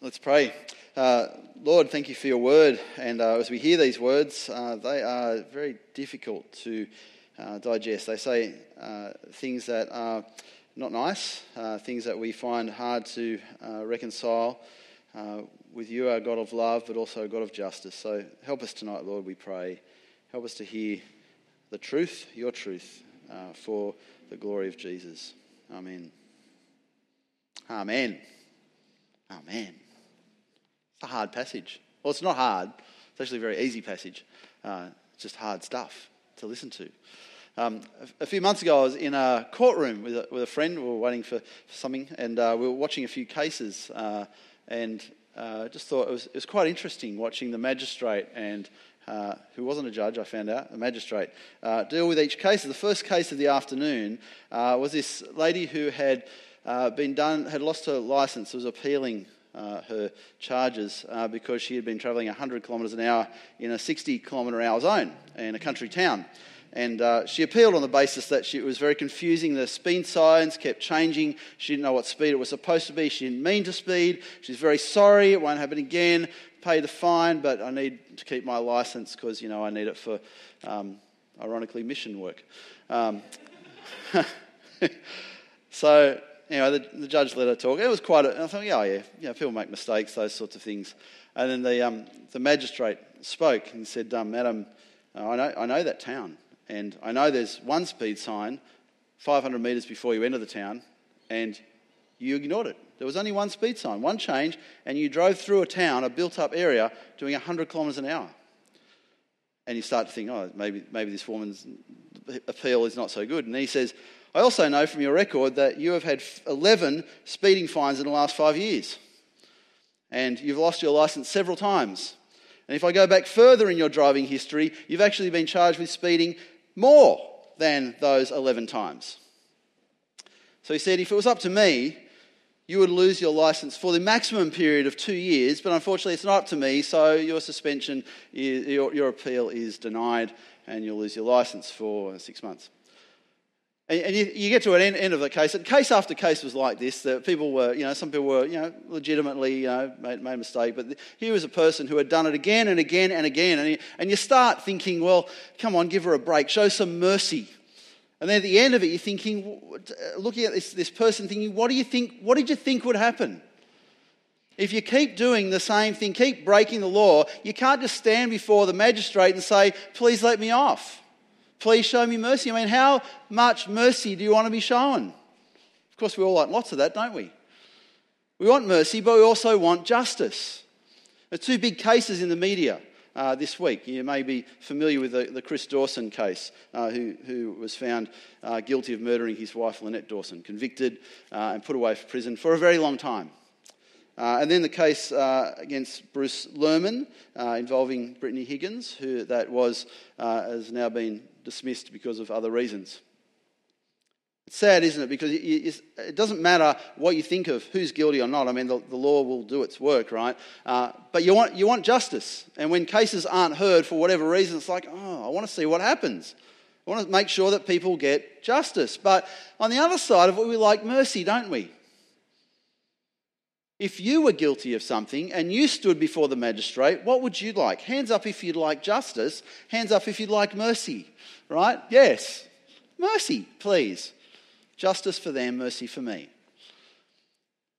Let's pray. Uh, Lord, thank you for your word. And uh, as we hear these words, uh, they are very difficult to uh, digest. They say uh, things that are not nice, uh, things that we find hard to reconcile with you, our God of love, but also God of justice. So help us tonight, Lord, we pray. Help us to hear the truth, your truth, for the glory of Jesus. Amen. Amen. Amen. It's a hard passage. Well, it's not hard. It's actually a very easy passage. Uh, it's just hard stuff to listen to. Um, a, few months ago, I was in a courtroom with a, with a friend. We were waiting for, for something, and uh, we were watching a few cases. Uh, and uh, just thought it was, it was quite interesting watching the magistrate and uh, who wasn't a judge, I found out, a magistrate, uh, deal with each case. The first case of the afternoon was this lady who had been done, had lost her license, was appealing uh, her charges uh, because she had been travelling 100 kilometres an hour in a 60 kilometre hour zone in a country town. And uh, she appealed on the basis that she, it was very confusing. The speed signs kept changing. She didn't know what speed it was supposed to be. She didn't mean to speed. She's very sorry. It won't happen again. Pay the fine, but I need to keep my license because, you know, I need it for, um, ironically, mission work. Um, so anyway, the, the, judge let her talk. It was quite a, I thought, yeah, yeah, yeah, people make mistakes, those sorts of things. And then the, um, the magistrate spoke and said, um, Madam, uh, I, know, I know that town, and I know there's one speed sign 500 metres before you enter the town, and you ignored it. There was only one speed sign, one change, and you drove through a town, a built up area, doing 100 kilometres an hour. And you start to think, oh, maybe, maybe this woman's appeal is not so good. And he says, I also know from your record that you have had 11 speeding fines in the last five years. And you've lost your license several times. And if I go back further in your driving history, you've actually been charged with speeding more than those 11 times. So he said, if it was up to me, you would lose your license for the maximum period of two years, but unfortunately it's not up to me, so your suspension, your, your appeal is denied, and you'll lose your license for six months. And you, you get to an end, end, of the case, and case after case was like this. That people were, you know, some people were, you know, legitimately, you know, made, made a mistake. But here was a person who had done it again and again and again. And you, and you start thinking, well, come on, give her a break, show some mercy. And then at the end of it, you're thinking, uh, looking at this, this person, thinking, what do you think? What did you think would happen? If you keep doing the same thing, keep breaking the law, you can't just stand before the magistrate and say, please let me off. Please show me mercy. I mean, how much mercy do you want to be shown? Of course, we all want lots of that, don't we? We want mercy, but we also want justice. There are two big cases in the media uh, this week. You may be familiar with the, the Chris Dawson case, uh, who, who was found uh, guilty of murdering his wife, Lynette Dawson, convicted uh, and put away for prison for a very long time. Uh, and then the case uh, against Bruce Lehrmann involving Brittany Higgins, who that was has now been dismissed because of other reasons. It's sad, isn't it? Because it doesn't matter what you think of who's guilty or not. I mean, the, law will do its work, right? Uh, but you want, you want justice. And when cases aren't heard for whatever reason, it's like, oh, I want to see what happens. I want to make sure that people get justice. But on the other side of it, we like mercy, don't we? If you were guilty of something and you stood before the magistrate, what would you like? Hands up if you'd like justice, hands up if you'd like mercy, right? Yes. Mercy, please. Justice for them, mercy for me.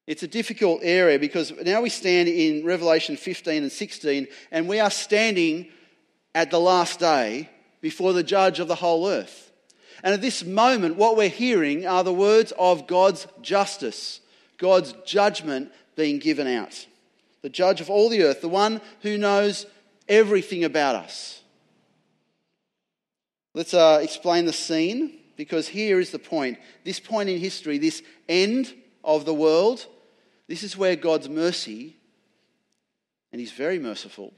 It's a difficult area because now we stand in Revelation 15 and 16, and we are standing at the last day before the judge of the whole earth. And at this moment, what we're hearing are the words of God's justice, God's judgment being given out. The judge of all the earth, the one who knows everything about us. Let's uh, explain the scene because here is the point. This point in history, this end of the world, this is where God's mercy, and He's very merciful,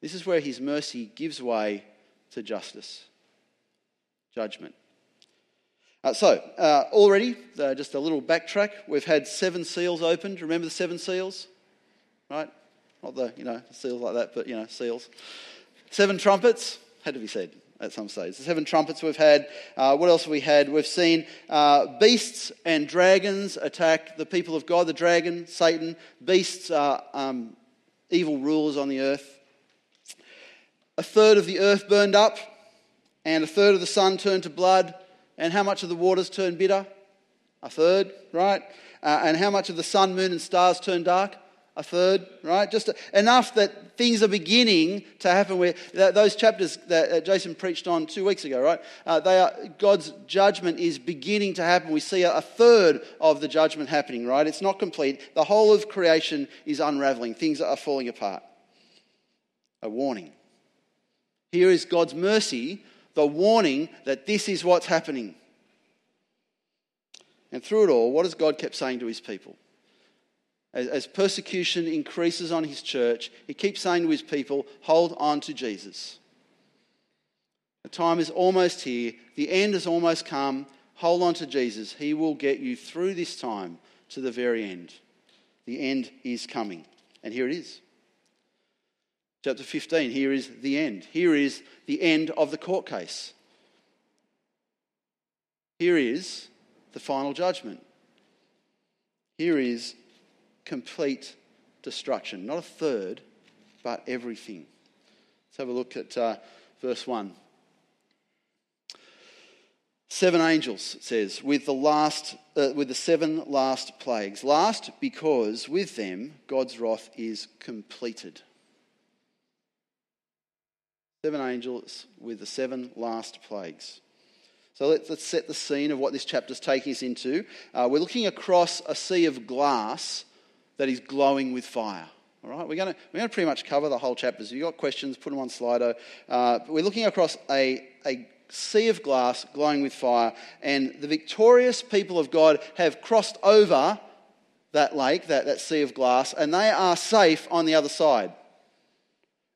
this is where His mercy gives way to justice, judgment. Uh, so, uh, already, uh, just a little backtrack, we've had seven seals opened. Remember the seven seals? Right? Not the, you know, seals like that, but, you know, seals. Seven trumpets, had to be said. At some stage. The seven trumpets we've had. Uh, what else have we had? We've seen uh, beasts and dragons attack the people of God. The dragon, Satan. Beasts are um, evil rulers on the earth. A third of the earth burned up, and a third of the sun turned to blood. And how much of the waters turned bitter? A third, right? Uh, and how much of the sun, moon, and stars turned dark? A third, right? Just enough that things are beginning to happen. Where those chapters that Jason preached on two weeks ago, right? Uh, they are God's judgment is beginning to happen. We see a third of the judgment happening, right? It's not complete. The whole of creation is unraveling. Things are falling apart. A warning. Here is God's mercy, the warning that this is what's happening. And through it all, what has God kept saying to his people? As, as persecution increases on his church, he keeps saying to his people, hold on to Jesus. The time is almost here, the end has almost come. Hold on to Jesus. He will get you through this time to the very end. The end is coming. And here it is. Chapter 15, here is the end. Here is the end of the court case. Here is the final judgment. Here is complete destruction. Not a third, but everything. Let's have a look at uh, verse 1. Seven angels, it says, with the, last, uh, with the seven last plagues. Last because with them God's wrath is completed. Seven angels with the seven last plagues. So let's, let's set the scene of what this chapter is taking us into. Uh, we're looking across a sea of glass that is glowing with fire. All right, we're going to, we're going to pretty much cover the whole chapter. If you've got questions, put them on Slido. Uh, we're looking across a, a sea of glass glowing with fire, and the victorious people of God have crossed over that lake, that, that sea of glass, and they are safe on the other side.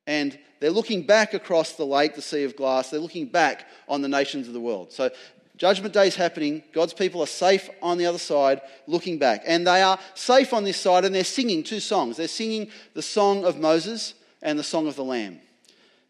And they're looking back across the lake, the sea of glass. They're looking back on the nations of the world. So Judgment day is happening. God's people are safe on the other side, looking back. And they are safe on this side, and they're singing two songs. They're singing the song of Moses and the song of the Lamb.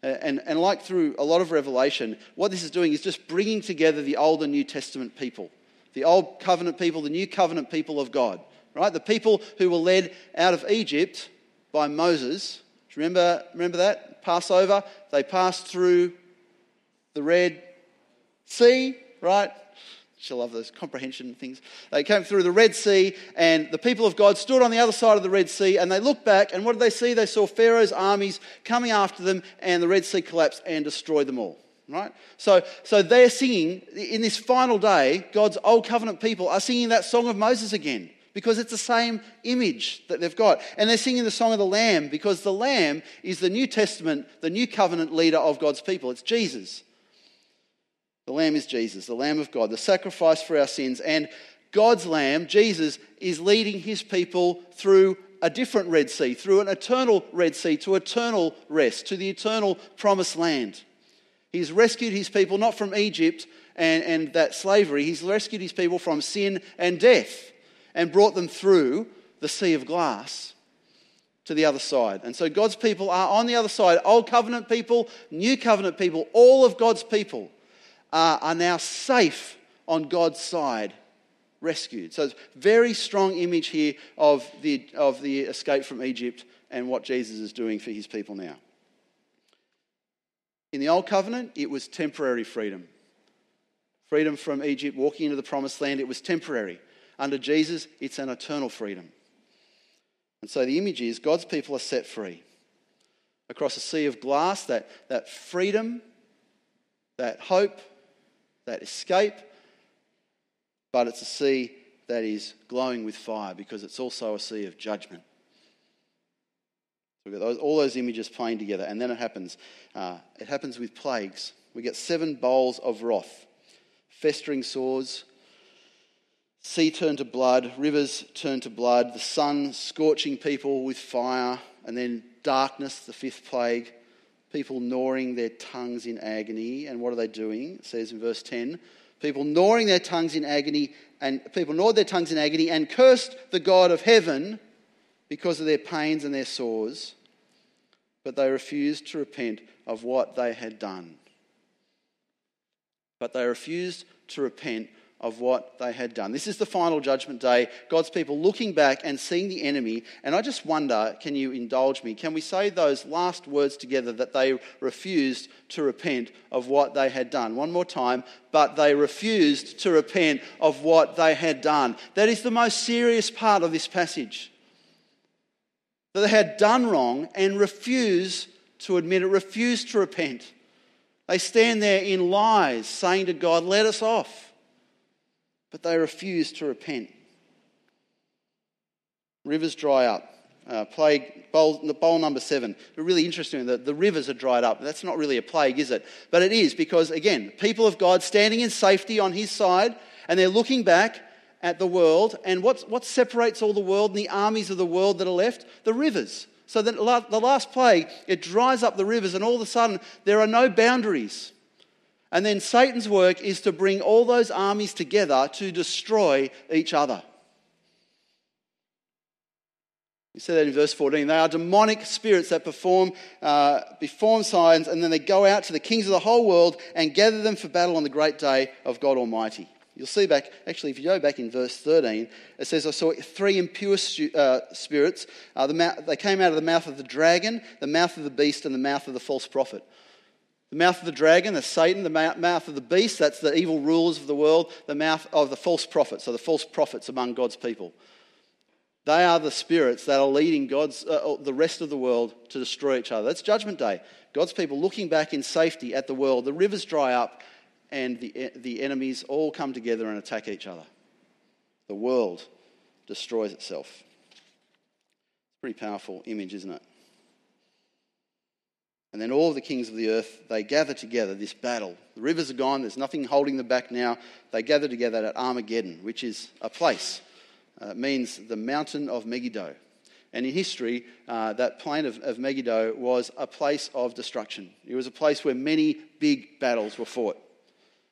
And, and like through a lot of Revelation, what this is doing is just bringing together the Old and New Testament people the Old Covenant people, the New Covenant people of God, right? The people who were led out of Egypt by Moses. Remember, remember that? Passover. They passed through the Red Sea right? She'll love those comprehension things. They came through the Red Sea, and the people of God stood on the other side of the Red Sea, and they looked back, and what did they see? They saw Pharaoh's armies coming after them, and the Red Sea collapsed and destroyed them all. Right? So, so they're singing, in this final day, God's old covenant people are singing that song of Moses again because it's the same image that they've got. And they're singing the song of the Lamb because the Lamb is the New Testament, the new covenant leader of God's people. It's Jesus. The Lamb is Jesus, the Lamb of God, the sacrifice for our sins. And God's Lamb, Jesus, is leading his people through a different Red Sea, through an eternal Red Sea, to eternal rest, to the eternal promised land. He's rescued his people not from Egypt and, and that slavery, he's rescued his people from sin and death and brought them through the sea of glass to the other side. And so God's people are on the other side. Old covenant people, new covenant people, all of God's people are, are now safe on God's side, rescued. So very strong image here of the, of the escape from Egypt and what Jesus is doing for his people now. In the Old Covenant, it was temporary freedom. Freedom from Egypt, walking into the promised land, it was temporary. Under Jesus, it's an eternal freedom. And so the image is God's people are set free. Across a sea of glass, that, that freedom, that hope, that escape, but it's a sea that is glowing with fire because it's also a sea of judgment. So we've got those, all those images playing together, and then it happens. Uh, it happens with plagues. We get seven bowls of wrath, festering sores, sea turned to blood, rivers turned to blood, the sun scorching people with fire, and then darkness, the fifth plague people gnawing their tongues in agony. And what are they doing? It says in verse 10 people gnawing their tongues in agony, and people gnawed their tongues in agony and cursed the God of heaven because of their pains and their sores, but they refused to repent of what they had done. but they refused to repent of what they had done. This is the final judgment day. God's people looking back and seeing the enemy. And I just wonder can you indulge me? Can we say those last words together that they refused to repent of what they had done? One more time. But they refused to repent of what they had done. That is the most serious part of this passage. That they had done wrong and refused to admit it, refused to repent. They stand there in lies, saying to God, Let us off but they refuse to repent. Rivers dry up. Uh, plague, bowl, bowl number seven. Really interesting that the rivers are dried up. That's not really a plague, is it? But it is because, again, people of God standing in safety on his side and they're looking back at the world. And what, what separates all the world and the armies of the world that are left? The rivers. So the last plague, it dries up the rivers, and all of a sudden, there are no boundaries. And then Satan's work is to bring all those armies together to destroy each other. You see that in verse 14. They are demonic spirits that perform, uh, perform signs, and then they go out to the kings of the whole world and gather them for battle on the great day of God Almighty. You'll see back, actually, if you go back in verse 13, it says, I saw three impure uh, spirits. Uh, the they came out of the mouth of the dragon, the mouth of the beast, and the mouth of the false prophet. The mouth of the dragon, the Satan. The mouth of the beast, that's the evil rulers of the world. The mouth of the false prophets, so the false prophets among God's people. They are the spirits that are leading God's, uh, the rest of the world to destroy each other. That's Judgment Day. God's people looking back in safety at the world. The rivers dry up, and the, the enemies all come together and attack each other. The world destroys itself. It's a Pretty powerful image, isn't it? And then all the kings of the earth, they gather together, this battle. The rivers are gone, there's nothing holding them back now. They gather together at Armageddon, which is a place. Uh, it means the mountain of Megiddo. And in history, uh, that plain of, of Megiddo was a place of destruction. It was a place where many big battles were fought.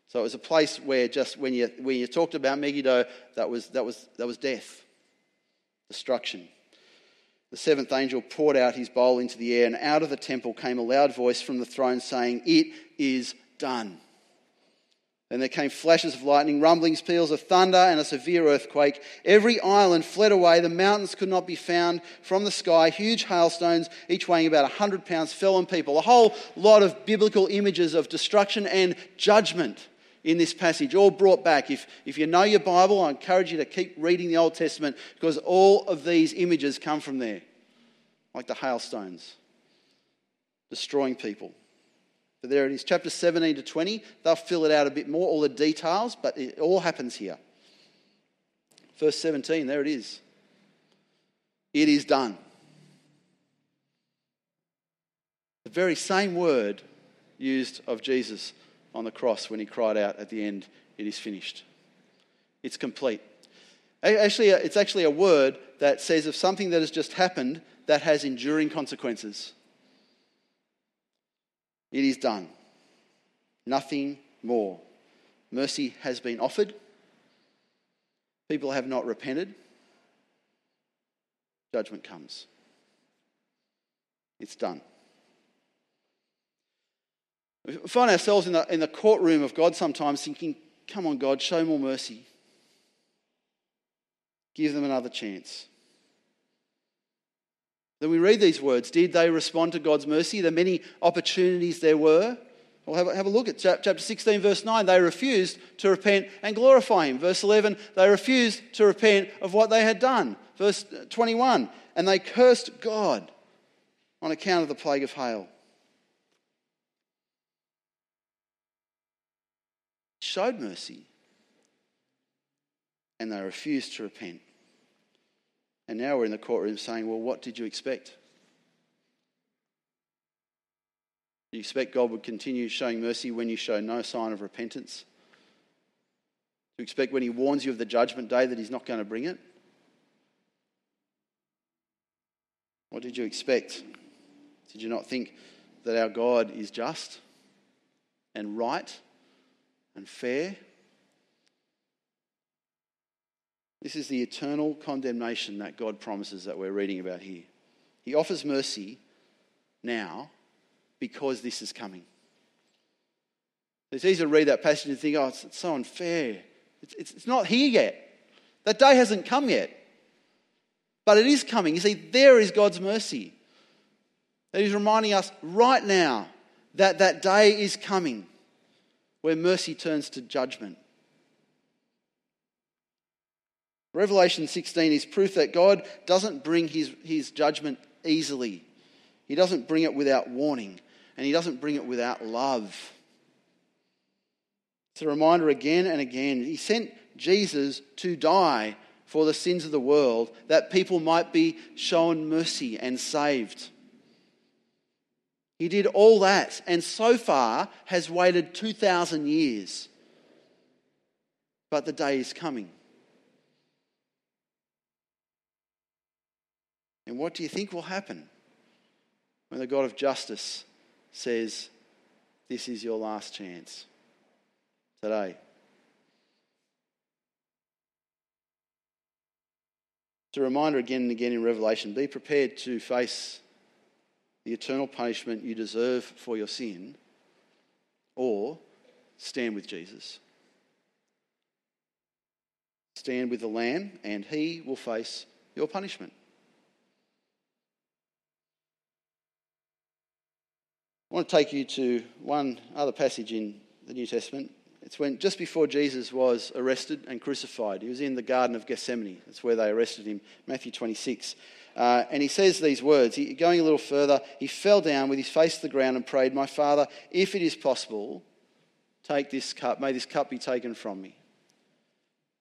So it was a place where just when you, when you talked about Megiddo, that was, that, was, that was death, destruction. The seventh angel poured out his bowl into the air, and out of the temple came a loud voice from the throne saying, It is done. Then there came flashes of lightning, rumblings, peals of thunder, and a severe earthquake. Every island fled away. The mountains could not be found from the sky. Huge hailstones, each weighing about 100 pounds, fell on people. A whole lot of biblical images of destruction and judgment in this passage, all brought back. If, if you know your Bible, I encourage you to keep reading the Old Testament because all of these images come from there, like the hailstones, destroying people. But there it is, chapter 17 to 20. They'll fill it out a bit more, all the details, but it all happens here. Verse 17, there it is. It is done. The very same word used of Jesus on the cross when he cried out at the end, It is finished. It's complete. Actually, it's actually a word that says of something that has just happened that has enduring consequences. It is done. Nothing more. Mercy has been offered. People have not repented. Judgment comes. It's done. We find ourselves in the, in the courtroom of God sometimes thinking, come on, God, show more mercy. Give them another chance. Then we read these words. Did they respond to God's mercy? The many opportunities there were. Well, have a, have a look at chapter 16, verse 9. They refused to repent and glorify Him. Verse 11, they refused to repent of what they had done. Verse 21, and they cursed God on account of the plague of hail. Showed mercy and they refused to repent. And now we're in the courtroom saying, well, what did you expect? Do you expect God would continue showing mercy when you show no sign of repentance? Do you expect when He warns you of the judgment day that He's not going to bring it? What did you expect? Did you not think that our God is just and right and fair. This is the eternal condemnation that God promises that we're reading about here. He offers mercy now because this is coming. It's easy to read that passage and think, oh, it's, it's so unfair. It's, it's, it's not here yet. That day hasn't come yet. But it is coming. You see, there is God's mercy. That He's reminding us right now that that day is coming where mercy turns to judgment. Revelation 16 is proof that God doesn't bring his, his judgment easily. He doesn't bring it without warning, and He doesn't bring it without love. It's a reminder again and again. He sent Jesus to die for the sins of the world that people might be shown mercy and saved. He did all that and so far has waited 2,000 years. But the day is coming. And what do you think will happen when the God of justice says, This is your last chance today? It's a reminder again and again in Revelation be prepared to face the eternal punishment you deserve for your sin, or stand with Jesus. Stand with the Lamb, and he will face your punishment. I want to take you to one other passage in the New Testament. It's when just before Jesus was arrested and crucified. He was in the Garden of Gethsemane. That's where they arrested him, Matthew 26. Uh, and he says these words. He, going a little further, he fell down with his face to the ground and prayed, My Father, if it is possible, take this cup. May this cup be taken from me.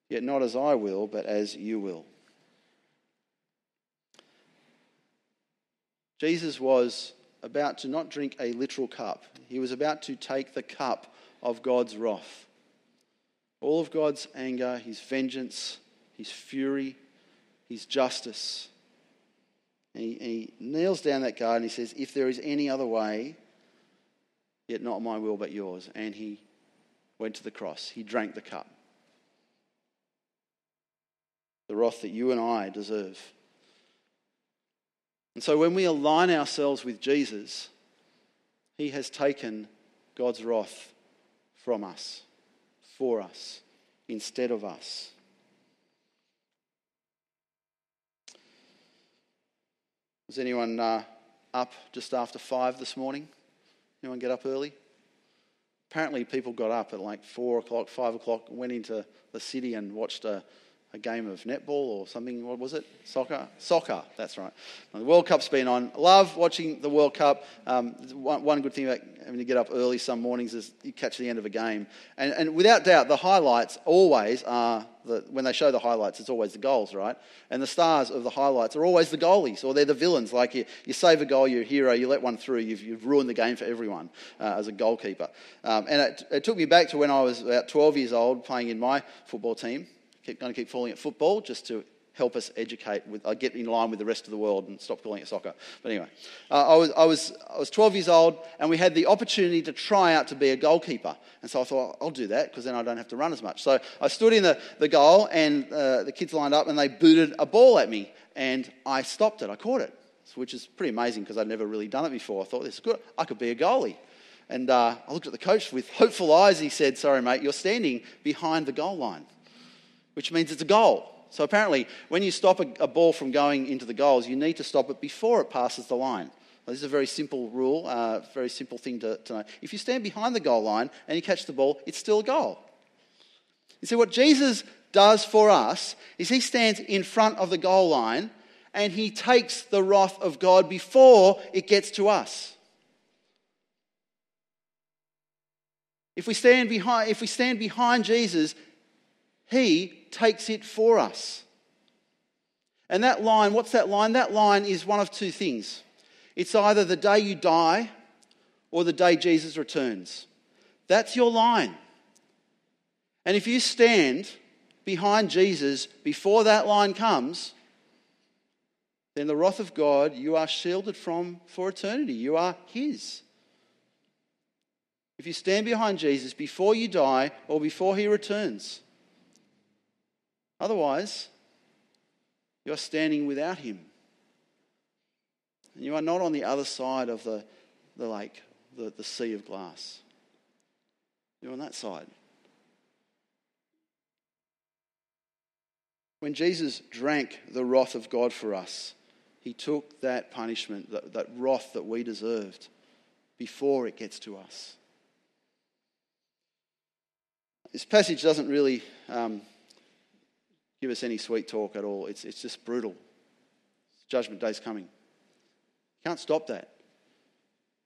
Yet not as I will, but as you will. Jesus was about to not drink a literal cup, he was about to take the cup of God's wrath. All of God's anger, his vengeance, his fury, his justice. And he, and he kneels down that guard and he says, If there is any other way, yet not my will but yours. And he went to the cross. He drank the cup. The wrath that you and I deserve. And so when we align ourselves with Jesus, he has taken God's wrath from us, for us, instead of us. Was anyone uh, up just after five this morning? Anyone get up early? Apparently, people got up at like four o'clock, five o'clock, went into the city and watched a a game of netball or something. What was it? Soccer? Soccer, that's right. The World Cup's been on. Love watching the World Cup. Um, one, one, good thing about having to get up early some mornings is you catch the end of a game. And, and without doubt, the highlights always are, the, when they show the highlights, it's always the goals, right? And the stars of the highlights are always the goalies or they're the villains. Like you, you save a goal, you're a hero, you let one through, you've, you've ruined the game for everyone uh, as a goalkeeper. Um, and it, it took me back to when I was about 12 years old playing in my football team keep, going to keep falling at football just to help us educate, with, uh, get in line with the rest of the world and stop calling it soccer. But anyway, uh, I, was, I, was, I was 12 years old and we had the opportunity to try out to be a goalkeeper. And so I thought, I'll do that because then I don't have to run as much. So I stood in the, the goal and uh, the kids lined up and they booted a ball at me. And I stopped it, I caught it, which is pretty amazing because I'd never really done it before. I thought, this is good, I could be a goalie. And uh, I looked at the coach with hopeful eyes. He said, Sorry, mate, you're standing behind the goal line which means it's a goal. So apparently, when you stop a, a ball from going into the goals, you need to stop it before it passes the line. This is a very simple rule, a uh, very simple thing to, to know. If you stand behind the goal line and you catch the ball, it's still a goal. You see, what Jesus does for us is he stands in front of the goal line and he takes the wrath of God before it gets to us. If we stand behind, if we stand behind Jesus, he takes it for us. And that line, what's that line? That line is one of two things it's either the day you die or the day Jesus returns. That's your line. And if you stand behind Jesus before that line comes, then the wrath of God you are shielded from for eternity. You are His. If you stand behind Jesus before you die or before He returns, Otherwise, you're standing without him. And you are not on the other side of the, the lake, the, the sea of glass. You're on that side. When Jesus drank the wrath of God for us, he took that punishment, that, that wrath that we deserved, before it gets to us. This passage doesn't really um, give us any sweet talk at all. It's, it's just brutal. Judgment day's coming. Can't stop that.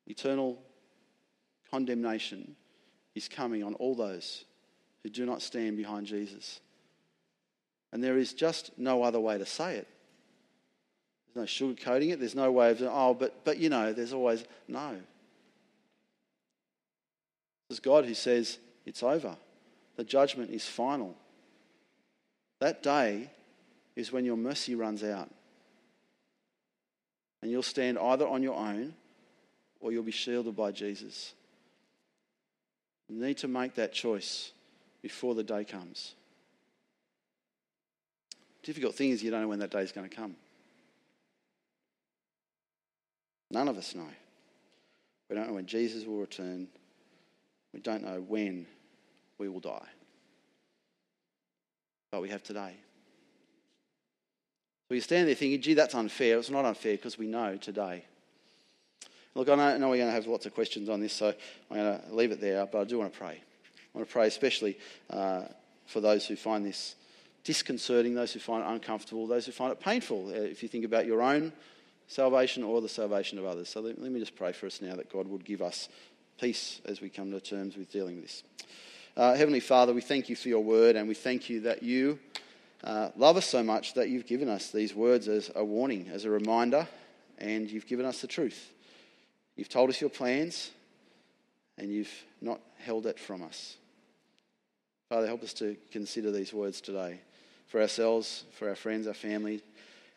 Eternal condemnation is coming on all those who do not stand behind Jesus. And there is just no other way to say it. There's no sugarcoating it. There's no way of, oh, but, but you know, there's always, no. It's God who says it's over. The judgment is final. That day is when your mercy runs out. And you'll stand either on your own or you'll be shielded by Jesus. You need to make that choice before the day comes. Difficult thing is you don't know when that day is going to come. None of us know. We don't know when Jesus will return. We don't know when we will die. We have today. So you stand there thinking, gee, that's unfair. It's not unfair because we know today. Look, I know, we're going to have lots of questions on this, so I'm going to leave it there, but I do want to pray. I want to pray especially uh, for those who find this disconcerting, those who find it uncomfortable, those who find it painful, uh, if you think about your own salvation or the salvation of others. So let, let me just pray for us now that God would give us peace as we come to terms with dealing with this. Uh, Heavenly Father, we thank you for your word and we thank you that you uh, love us so much that you've given us these words as a warning, as a reminder, and you've given us the truth. You've told us your plans and you've not held it from us. Father, help us to consider these words today for ourselves, for our friends, our family,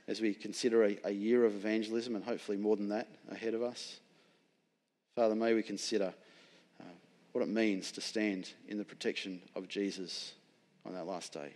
as we consider a, a year of evangelism and hopefully more than that ahead of us. Father, may we consider what it means to stand in the protection of Jesus on that last day.